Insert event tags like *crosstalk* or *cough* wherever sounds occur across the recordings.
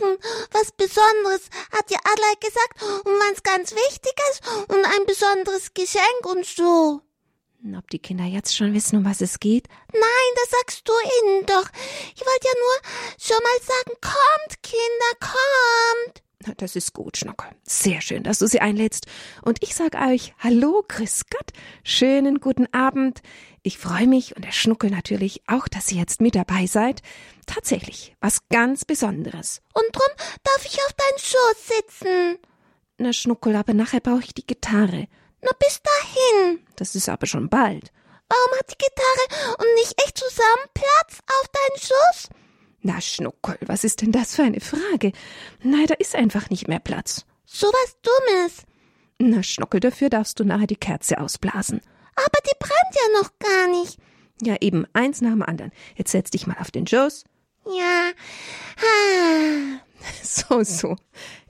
machen. Was Besonderes, hat dir Adler gesagt, und was ganz Wichtiges und ein besonderes Geschenk und so. Ob die Kinder jetzt schon wissen, um was es geht? Nein, das sagst du ihnen doch. Ich wollte ja nur schon mal sagen, kommt, Kinder, kommt. Das ist gut, Schnuckel. Sehr schön, dass du sie einlädst. Und ich sag euch Hallo, grüß Gott, schönen guten Abend. Ich freue mich und der Schnuckel natürlich auch, dass ihr jetzt mit dabei seid. Tatsächlich, was ganz Besonderes. Und drum darf ich auf deinen Schoß sitzen. Na, Schnuckel, aber nachher brauche ich die Gitarre. Na, bis dahin. Das ist aber schon bald. Warum hat die Gitarre und nicht echt zusammen Platz auf deinen Schoß? Na, Schnuckel, was ist denn das für eine Frage? Nein, da ist einfach nicht mehr Platz. So was Dummes. Na, Schnuckel, dafür darfst du nachher die Kerze ausblasen. Aber die brennt ja noch gar nicht. Ja, eben, eins nach dem anderen. Jetzt setz dich mal auf den Schoß. Ja. Ah. *laughs* So, so.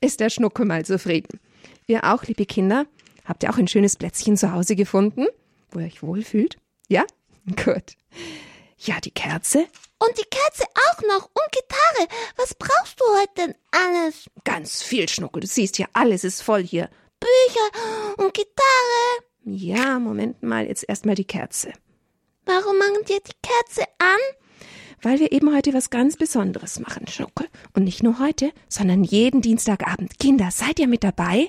Ist der Schnuckel mal zufrieden. Ihr auch, liebe Kinder? Habt ihr auch ein schönes Plätzchen zu Hause gefunden, wo ihr euch wohlfühlt? Ja? *laughs* Gut. Ja, die Kerze. Und die Kerze auch noch. Und Gitarre. Was brauchst du heute denn alles? Ganz viel, Schnuckel. Du siehst ja, alles ist voll hier. Bücher und Gitarre. Ja, Moment mal, jetzt erstmal die Kerze. Warum machen wir die Kerze an? Weil wir eben heute was ganz Besonderes machen, Schnuckel. Und nicht nur heute, sondern jeden Dienstagabend. Kinder, seid ihr mit dabei?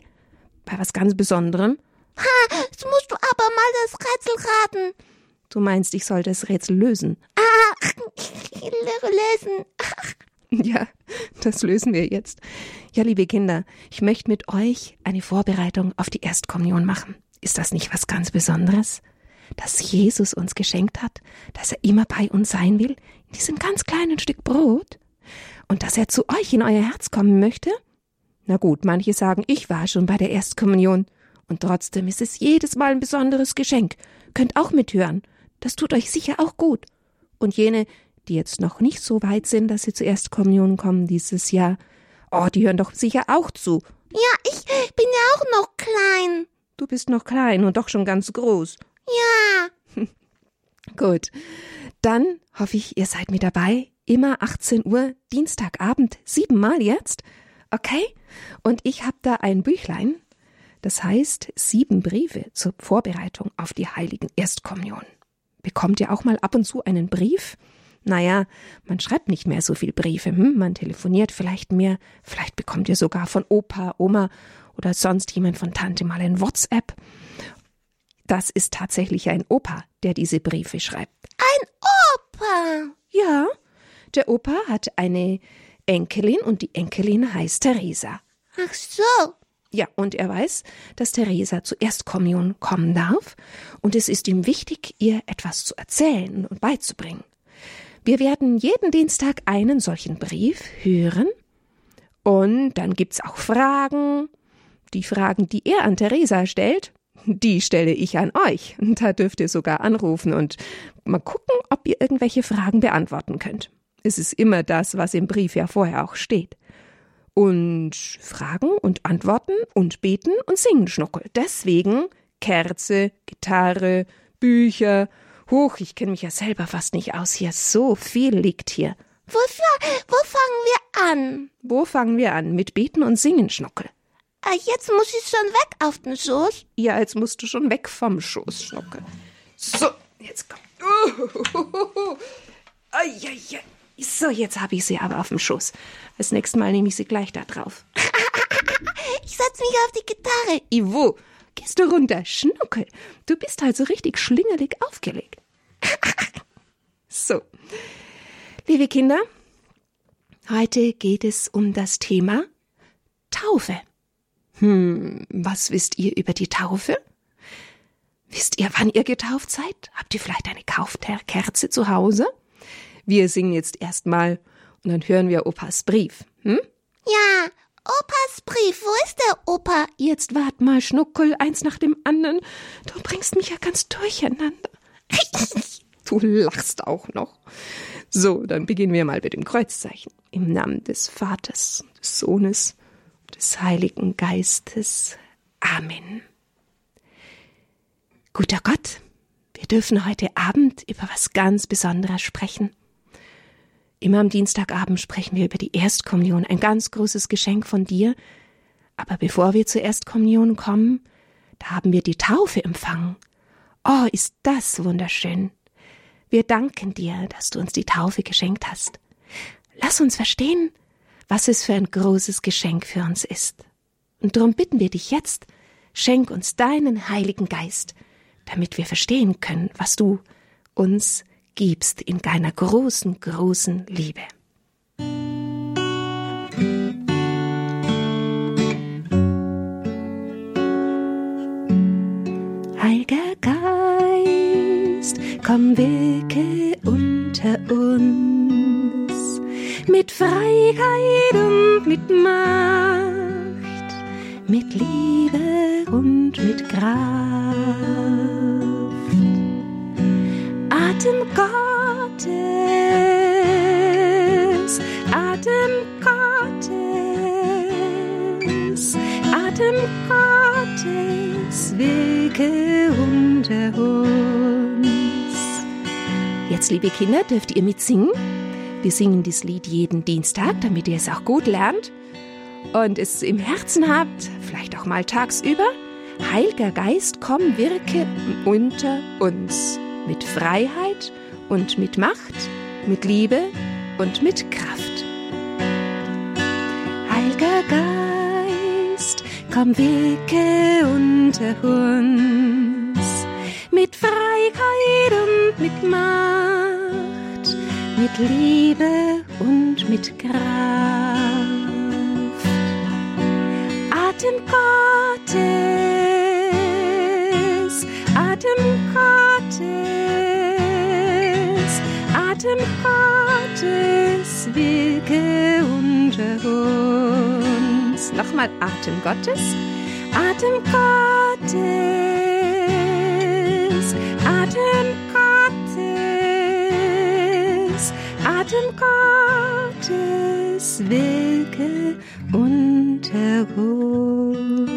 Bei was ganz Besonderem? Ha, jetzt musst du aber mal das Rätsel raten. Du meinst, ich soll das Rätsel lösen? Ah, lösen. *laughs* Ja, das lösen wir jetzt. Ja, liebe Kinder, ich möchte mit euch eine Vorbereitung auf die Erstkommunion machen. Ist das nicht was ganz Besonderes? Dass Jesus uns geschenkt hat, dass er immer bei uns sein will, in diesem ganz kleinen Stück Brot? Und dass er zu euch in euer Herz kommen möchte? Na gut, manche sagen, ich war schon bei der Erstkommunion. Und trotzdem ist es jedes Mal ein besonderes Geschenk. Könnt auch mithören. Das tut euch sicher auch gut. Und jene, die jetzt noch nicht so weit sind, dass sie zur Erstkommunion kommen dieses Jahr, oh, die hören doch sicher auch zu. Ja, ich bin ja auch noch klein. Du bist noch klein und doch schon ganz groß. Ja. *laughs* Gut. Dann hoffe ich, ihr seid mit dabei. Immer 18 Uhr, Dienstagabend, siebenmal jetzt. Okay? Und ich habe da ein Büchlein, das heißt sieben Briefe zur Vorbereitung auf die heiligen Erstkommunion. Bekommt ihr auch mal ab und zu einen Brief? Naja, man schreibt nicht mehr so viel Briefe, hm? man telefoniert vielleicht mehr, vielleicht bekommt ihr sogar von Opa, Oma oder sonst jemand von Tante mal ein WhatsApp. Das ist tatsächlich ein Opa, der diese Briefe schreibt. Ein Opa? Ja, der Opa hat eine Enkelin und die Enkelin heißt Theresa. Ach so. Ja, und er weiß, dass Theresa zur Erstkommunion kommen darf, und es ist ihm wichtig, ihr etwas zu erzählen und beizubringen. Wir werden jeden Dienstag einen solchen Brief hören, und dann gibt's auch Fragen. Die Fragen, die er an Theresa stellt, die stelle ich an euch. Da dürft ihr sogar anrufen und mal gucken, ob ihr irgendwelche Fragen beantworten könnt. Es ist immer das, was im Brief ja vorher auch steht. Und Fragen und Antworten und Beten und Singen schnuckel. Deswegen Kerze, Gitarre, Bücher. Huch, ich kenne mich ja selber fast nicht aus hier. So viel liegt hier. Wofür, wo fangen wir an? Wo fangen wir an? Mit Beten und Singen, Schnuckel. Ah, jetzt muss ich schon weg auf den Schoß. Ja, jetzt musst du schon weg vom Schoß, Schnuckel. So, jetzt komm. *laughs* Uh, So, jetzt habe ich sie aber auf dem Schoß. Das nächste Mal nehme ich sie gleich da drauf. *laughs* ich setz mich auf die Gitarre. Ivo, gehst du runter, Schnuckel. Du bist halt so richtig schlingelig aufgelegt. *laughs* so. Liebe Kinder, heute geht es um das Thema Taufe. Hm, was wisst ihr über die Taufe? Wisst ihr, wann ihr getauft seid? Habt ihr vielleicht eine Kaufkerze zu Hause? Wir singen jetzt erstmal und dann hören wir Opas Brief. Hm? Ja, Opas Brief. Wo ist der Opa? Jetzt wart mal, Schnuckel, eins nach dem anderen. Du bringst mich ja ganz durcheinander. *laughs* du lachst auch noch. So, dann beginnen wir mal mit dem Kreuzzeichen. Im Namen des Vaters, des Sohnes, des Heiligen Geistes. Amen. Guter Gott, wir dürfen heute Abend über was ganz Besonderes sprechen Immer am Dienstagabend sprechen wir über die Erstkommunion, ein ganz großes Geschenk von dir. Aber bevor wir zur Erstkommunion kommen, da haben wir die Taufe empfangen. Oh, ist das wunderschön. Wir danken dir, dass du uns die Taufe geschenkt hast. Lass uns verstehen, was es für ein großes Geschenk für uns ist. Und darum bitten wir dich jetzt, schenk uns deinen Heiligen Geist, damit wir verstehen können, was du uns gibst in deiner großen, großen Liebe. Heiliger Geist, komm wirke unter uns mit Freiheit und mit Macht, mit Liebe und mit Kraft. Atem Gottes, Atem Gottes, Atem Gottes, wirke unter uns. Jetzt, liebe Kinder, dürft ihr mitsingen. Wir singen dieses Lied jeden Dienstag, damit ihr es auch gut lernt und es im Herzen habt, vielleicht auch mal tagsüber. Heiliger Geist, komm, wirke unter uns mit Freiheit und mit Macht, mit Liebe und mit Kraft. Heiliger Geist, komm, wirke unter uns mit Freiheit und mit Macht, mit Liebe und mit Kraft. Atem Gottes, Atem Gottes, Atem Gottes, wirke unter uns. Nochmal Atem Gottes, Atem Gottes, Atem Gottes, Atem Gottes, wirke unter uns.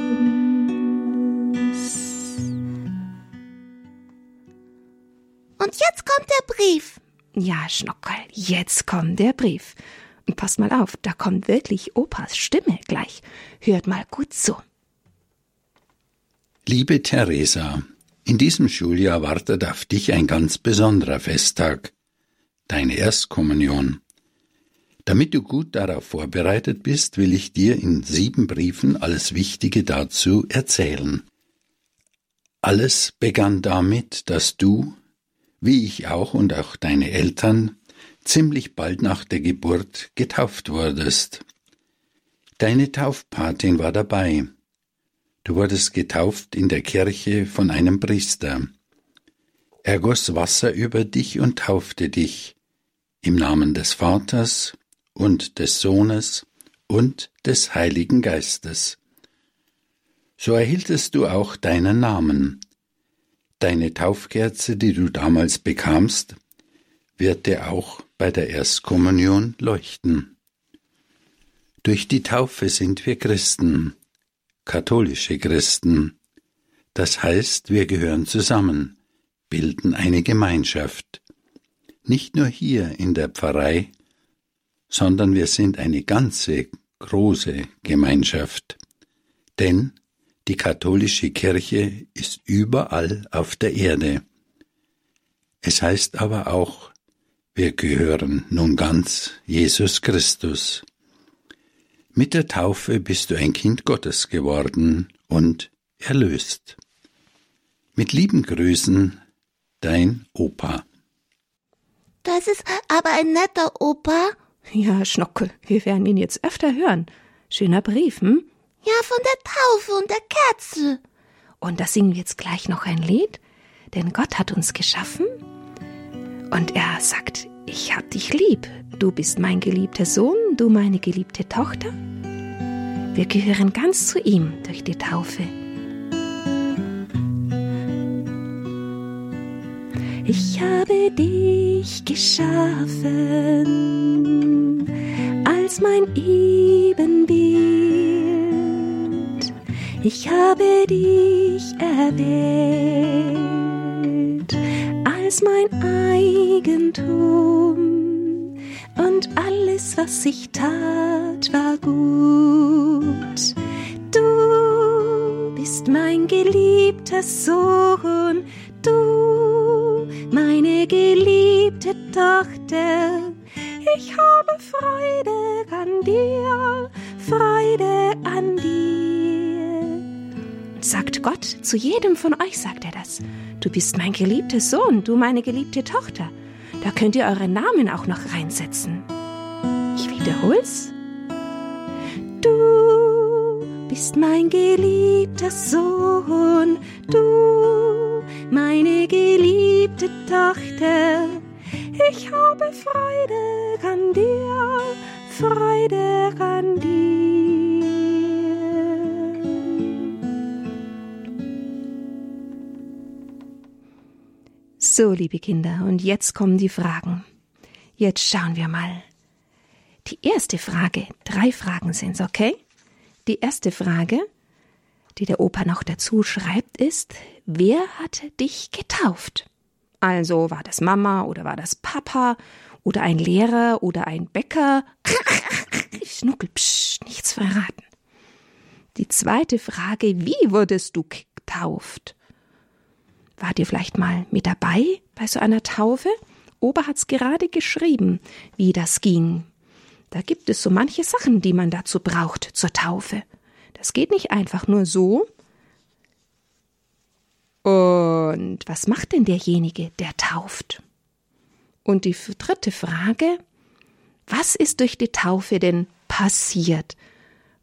Und jetzt kommt der Brief. Ja, Schnockel, jetzt kommt der Brief. Und passt mal auf, da kommt wirklich Opas Stimme gleich. Hört mal gut zu. Liebe Theresa, in diesem Schuljahr wartet auf dich ein ganz besonderer Festtag, deine Erstkommunion. Damit du gut darauf vorbereitet bist, will ich dir in sieben Briefen alles Wichtige dazu erzählen. Alles begann damit, dass du, wie ich auch und auch deine Eltern, ziemlich bald nach der Geburt getauft wurdest. Deine Taufpatin war dabei. Du wurdest getauft in der Kirche von einem Priester. Er goss Wasser über dich und taufte dich im Namen des Vaters und des Sohnes und des Heiligen Geistes. So erhieltest du auch deinen Namen. Deine Taufkerze, die du damals bekamst, wird dir auch bei der Erstkommunion leuchten. Durch die Taufe sind wir Christen, katholische Christen. Das heißt, wir gehören zusammen, bilden eine Gemeinschaft. Nicht nur hier in der Pfarrei, sondern wir sind eine ganze große Gemeinschaft. Denn die katholische Kirche ist überall auf der Erde. Es heißt aber auch, wir gehören nun ganz Jesus Christus. Mit der Taufe bist du ein Kind Gottes geworden und erlöst. Mit lieben Grüßen, dein Opa. Das ist aber ein netter Opa. Ja, Schnockel, wir werden ihn jetzt öfter hören. Schöner Brief, hm? Ja, von der Taufe und der Kerze. Und da singen wir jetzt gleich noch ein Lied, denn Gott hat uns geschaffen und er sagt, ich hab dich lieb, du bist mein geliebter Sohn, du meine geliebte Tochter. Wir gehören ganz zu ihm durch die Taufe. Ich habe dich geschaffen als mein Ebenbild. Ich habe dich erwählt als mein Eigentum und alles, was ich tat, war gut. Du bist mein geliebter Sohn, du geliebte Tochter. Ich habe Freude an dir, Freude an dir. Sagt Gott, zu jedem von euch sagt er das. Du bist mein geliebter Sohn, du meine geliebte Tochter. Da könnt ihr eure Namen auch noch reinsetzen. Ich wiederhol's. Bist mein geliebter Sohn, du meine geliebte Tochter. Ich habe Freude an dir, Freude an dir. So, liebe Kinder, und jetzt kommen die Fragen. Jetzt schauen wir mal. Die erste Frage, drei Fragen sind's, okay? Die erste Frage, die der Opa noch dazu schreibt, ist, wer hat dich getauft? Also war das Mama oder war das Papa oder ein Lehrer oder ein Bäcker? *laughs* Schnuckel, psch, nichts verraten. Die zweite Frage, wie wurdest du getauft? Wart ihr vielleicht mal mit dabei bei so einer Taufe? Opa hat's gerade geschrieben, wie das ging. Da gibt es so manche Sachen, die man dazu braucht zur Taufe. Das geht nicht einfach nur so. Und was macht denn derjenige, der tauft? Und die dritte Frage, was ist durch die Taufe denn passiert?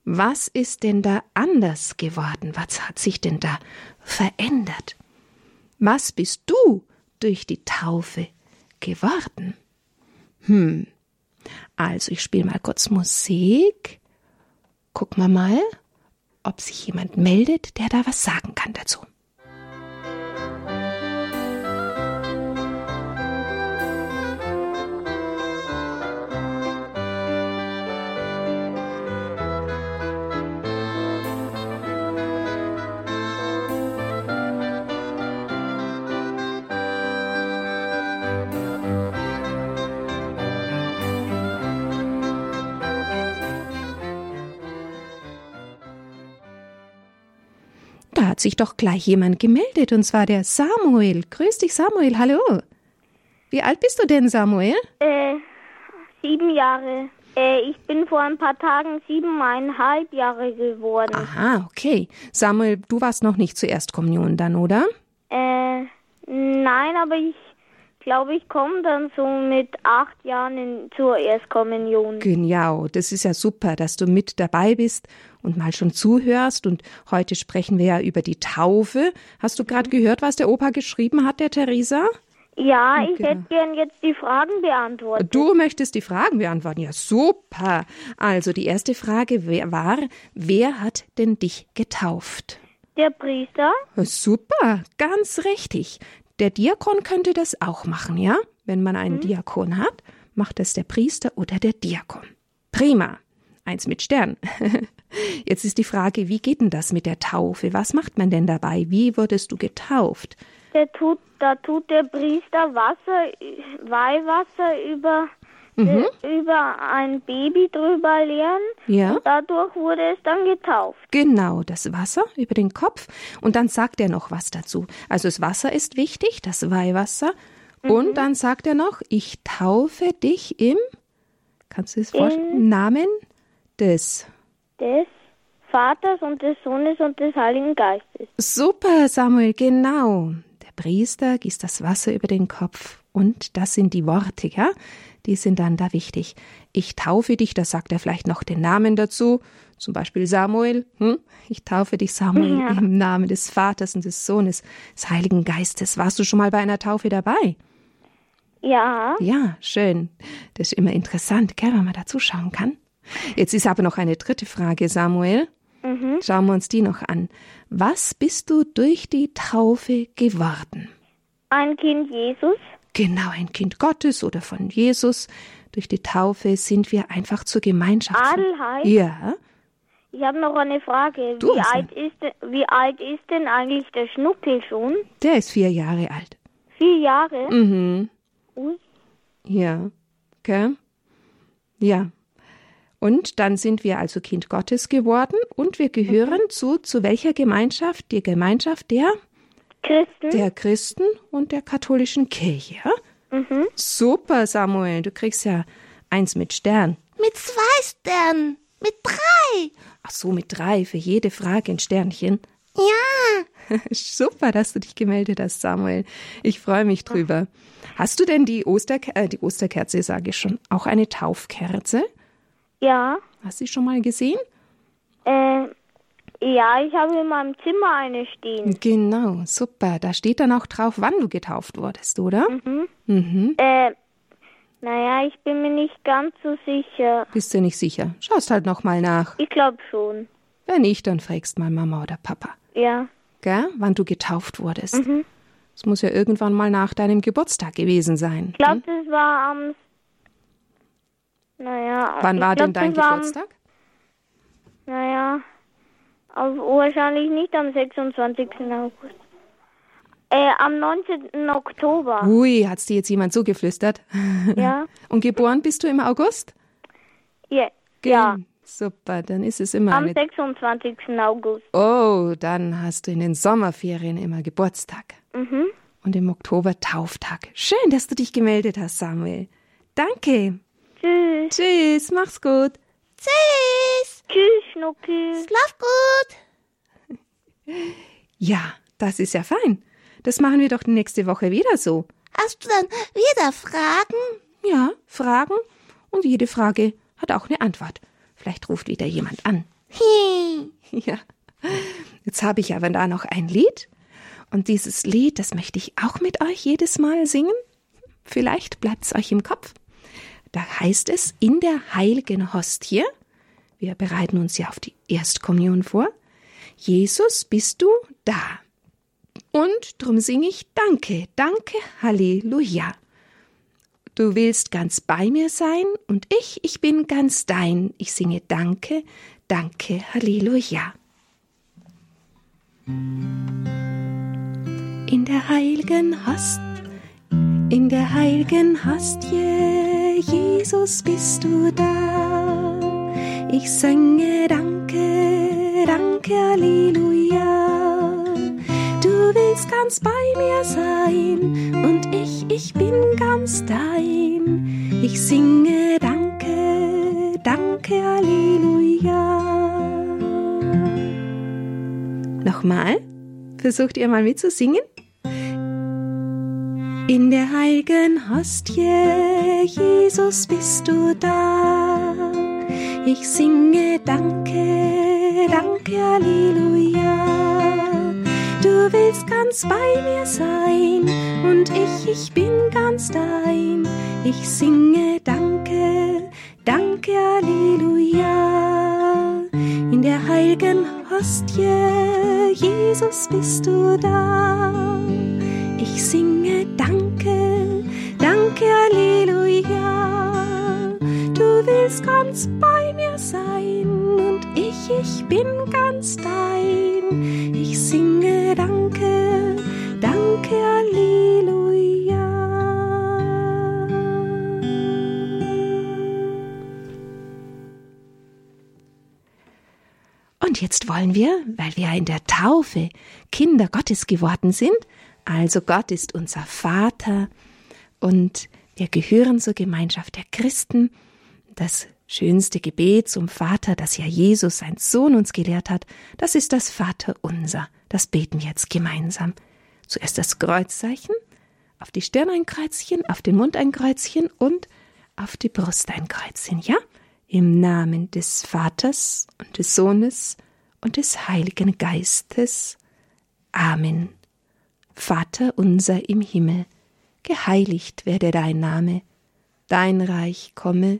Was ist denn da anders geworden? Was hat sich denn da verändert? Was bist du durch die Taufe geworden? Hm. Also, ich spiele mal kurz Musik. Gucken wir mal, ob sich jemand meldet, der da was sagen kann dazu. Hat sich doch gleich jemand gemeldet, und zwar der Samuel. Grüß dich, Samuel, hallo. Wie alt bist du denn, Samuel? Äh, sieben Jahre. Äh, ich bin vor ein paar Tagen siebeneinhalb Jahre geworden. Aha, okay. Samuel, du warst noch nicht zur Erstkommunion dann, oder? Äh, nein, aber ich glaube, ich komme dann so mit acht Jahren in, zur Erstkommunion. Genau, das ist ja super, dass du mit dabei bist und mal schon zuhörst. Und heute sprechen wir ja über die Taufe. Hast du gerade gehört, was der Opa geschrieben hat, der Theresa? Ja, ich Genau. hätte gern jetzt die Fragen beantwortet. Du möchtest die Fragen beantworten. Ja, super. Also die erste Frage war, wer hat denn dich getauft? Der Priester? Super, ganz richtig. Der Diakon könnte das auch machen, ja? Wenn man einen Diakon hat, macht das der Priester oder der Diakon. Prima. Eins mit Stern. *laughs* Jetzt ist die Frage, wie geht denn das mit der Taufe? Was macht man denn dabei? Wie wurdest du getauft? Tut, da tut der Priester Wasser, Weihwasser über, äh, über ein Baby drüber leeren. Ja? Und dadurch wurde es dann getauft. Genau, das Wasser über den Kopf und dann sagt er noch was dazu. Also das Wasser ist wichtig, das Weihwasser. Und dann sagt er noch, ich taufe dich im, kannst du es vorstellen, Namen des. Des Vaters und des Sohnes und des Heiligen Geistes. Super, Samuel, genau. Der Priester gießt das Wasser über den Kopf und das sind die Worte, ja? Die sind dann da wichtig. Ich taufe dich, da sagt er vielleicht noch den Namen dazu, zum Beispiel Samuel. Hm? Ich taufe dich, Samuel, Ja. im Namen des Vaters und des Sohnes, des Heiligen Geistes. Warst du schon mal bei einer Taufe dabei? Ja, Ja, schön. Das ist immer interessant, gell, wenn man da zuschauen kann. Jetzt ist aber noch eine dritte Frage, Samuel. Schauen wir uns die noch an. Was bist du durch die Taufe geworden? ein Kind Jesus. Genau, ein Kind Gottes oder von Jesus. Durch die Taufe sind wir einfach zur Gemeinschaft. Adelheid. Ja, Ich habe noch eine Frage. Du Wie alt, ist, denn- wie alt ist denn eigentlich der Schnuckel schon? der ist vier Jahre alt. Vier Jahre? Mhm. Ui. Ja, okay. Ja, Und dann sind wir also Kind Gottes geworden und wir gehören Mhm. zu, zu welcher Gemeinschaft? Die Gemeinschaft der, Christen. der Christen und der katholischen Kirche. Mhm. Super, Samuel, du kriegst ja eins mit Stern. Mit zwei Sternen. Mit drei. Ach so, mit drei für jede Frage ein Sternchen. Ja. *laughs* Super, dass du dich gemeldet hast, Samuel. Ich freue mich drüber. Hast du denn die, Osterker äh, die Osterkerze, sage ich schon, auch eine Taufkerze? Ja. Hast du sie schon mal gesehen? Äh, ja, ich habe in meinem Zimmer eine stehen. Genau, super. Da steht dann auch drauf, wann du getauft wurdest, oder? Mhm. Äh, naja, ich bin mir nicht ganz so sicher. Bist du nicht sicher? Schaust halt noch mal nach. Ich glaube schon. Wenn nicht, dann fragst mal Mama oder Papa. Ja. Gell? Wann du getauft wurdest. Es muss ja irgendwann mal nach deinem Geburtstag gewesen sein. Ich glaube, das war am. Naja. Wann war glaub, denn dein das war am- Geburtstag? Naja, wahrscheinlich nicht am 26. August. Äh, am 19. Oktober. Ui, hat's dir jetzt jemand zugeflüstert? *laughs* Ja. Und geboren bist du im August? Ja. ja. Gen- Super, dann ist es immer Am eine 26. August. Oh, dann hast du in den Sommerferien immer Geburtstag. Mhm. Und im Oktober Tauftag. Schön, dass du dich gemeldet hast, Samuel. Danke. Tschüss. Tschüss, mach's gut. Tschüss. Tschüss, Schnucki. Schlaf gut. *laughs* Ja, das ist ja fein. Das machen wir doch nächste Woche wieder so. Hast du dann wieder Fragen? Ja, Fragen. Und jede Frage hat auch eine Antwort. Vielleicht ruft wieder jemand an. *laughs* Ja. Jetzt habe ich aber da noch ein Lied. Und dieses Lied, das möchte ich auch mit euch jedes Mal singen. Vielleicht bleibt es euch im Kopf. Da heißt es in der heiligen Hostie. Wir bereiten uns ja auf die Erstkommunion vor. Jesus, bist du da? Und drum singe ich Danke, Danke, Halleluja. Du willst ganz bei mir sein und ich, ich bin ganz dein. Ich singe Danke, Danke, Halleluja. In der heiligen Hast, in der heiligen Hostie, Jesus bist du da. Ich singe Danke, Danke, Halleluja. Du willst ganz bei mir sein und ich, ich bin ganz dein. Ich singe Danke, Danke, Halleluja. Nochmal, versucht ihr mal mitzusingen? In der heiligen Hostie, Jesus, bist du da. Ich singe Danke, Danke, Halleluja. Du willst ganz bei mir sein und ich, ich bin ganz dein. Ich singe Danke, Danke, Halleluja. In der heiligen Hostie, Jesus, bist du da. Ich singe Danke, willst ganz bei mir sein und ich, ich bin ganz dein. Ich singe Danke, Danke, Halleluja. Und jetzt wollen wir, weil wir in der Taufe Kinder Gottes geworden sind, also Gott ist unser Vater und wir gehören zur Gemeinschaft der Christen, das schönste Gebet zum Vater, das ja Jesus, sein Sohn, uns gelehrt hat, das ist das Vater unser. Das beten wir jetzt gemeinsam. Zuerst das Kreuzzeichen, auf die Stirn ein Kreuzchen, auf den Mund ein Kreuzchen und auf die Brust ein Kreuzchen, ja? Im Namen des Vaters und des Sohnes und des Heiligen Geistes. Amen. Vater unser im Himmel, geheiligt werde dein Name, dein Reich komme,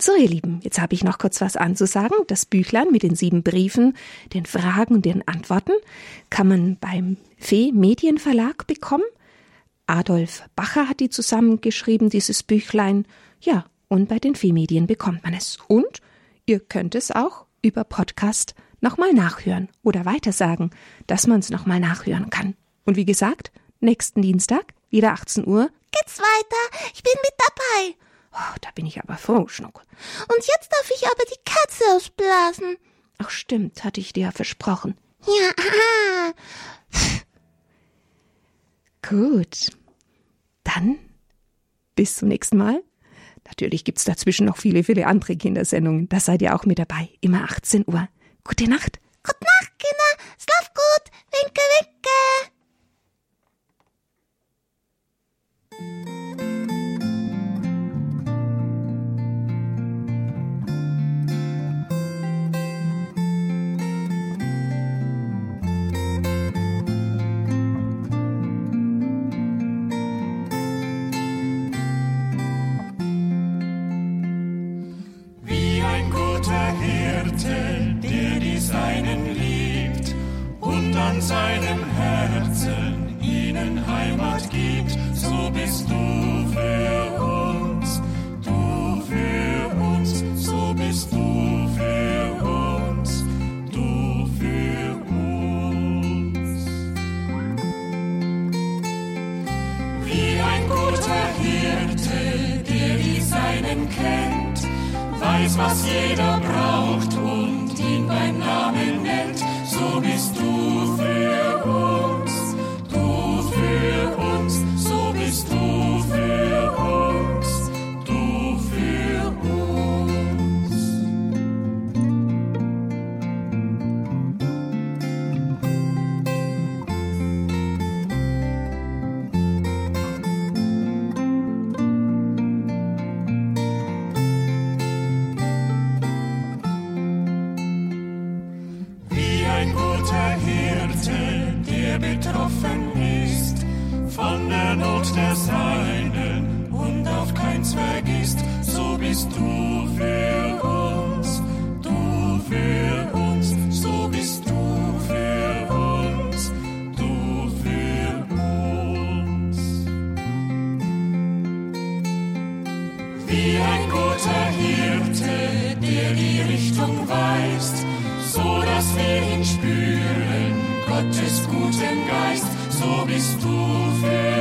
So, ihr Lieben, jetzt habe ich noch kurz was anzusagen. Das Büchlein mit den sieben Briefen, den Fragen und den Antworten kann man beim Fee Medienverlag bekommen. Adolf Bacher hat die zusammengeschrieben, dieses Büchlein. Ja, und bei den Fee Medien bekommt man es. Und ihr könnt es auch über Podcast nochmal nachhören oder weitersagen, dass man es nochmal nachhören kann. Und wie gesagt, nächsten Dienstag, wieder 18 Uhr, Geht's weiter? Ich bin mit dabei. Oh, da bin ich aber froh, Schnuckel. Und jetzt darf ich aber die Katze ausblasen. Ach stimmt, hatte ich dir ja versprochen. Ja. Gut. Dann bis zum nächsten Mal. Natürlich gibt's dazwischen noch viele, viele andere Kindersendungen. Da seid ihr auch mit dabei. Immer 18 Uhr. Gute Nacht. Gute Nacht, Kinder. Schlaf gut. Winke, winke. Weiß, was jeder braucht und ihn beim Namen nennt, so bist du für uns, Not der Seinen und auf keins vergisst, so bist du für uns, du für uns, so bist du für uns, du für uns. Wie ein guter Hirte, der die Richtung weist, so dass wir ihn spüren, Gottes guten Geist, so bist du für uns.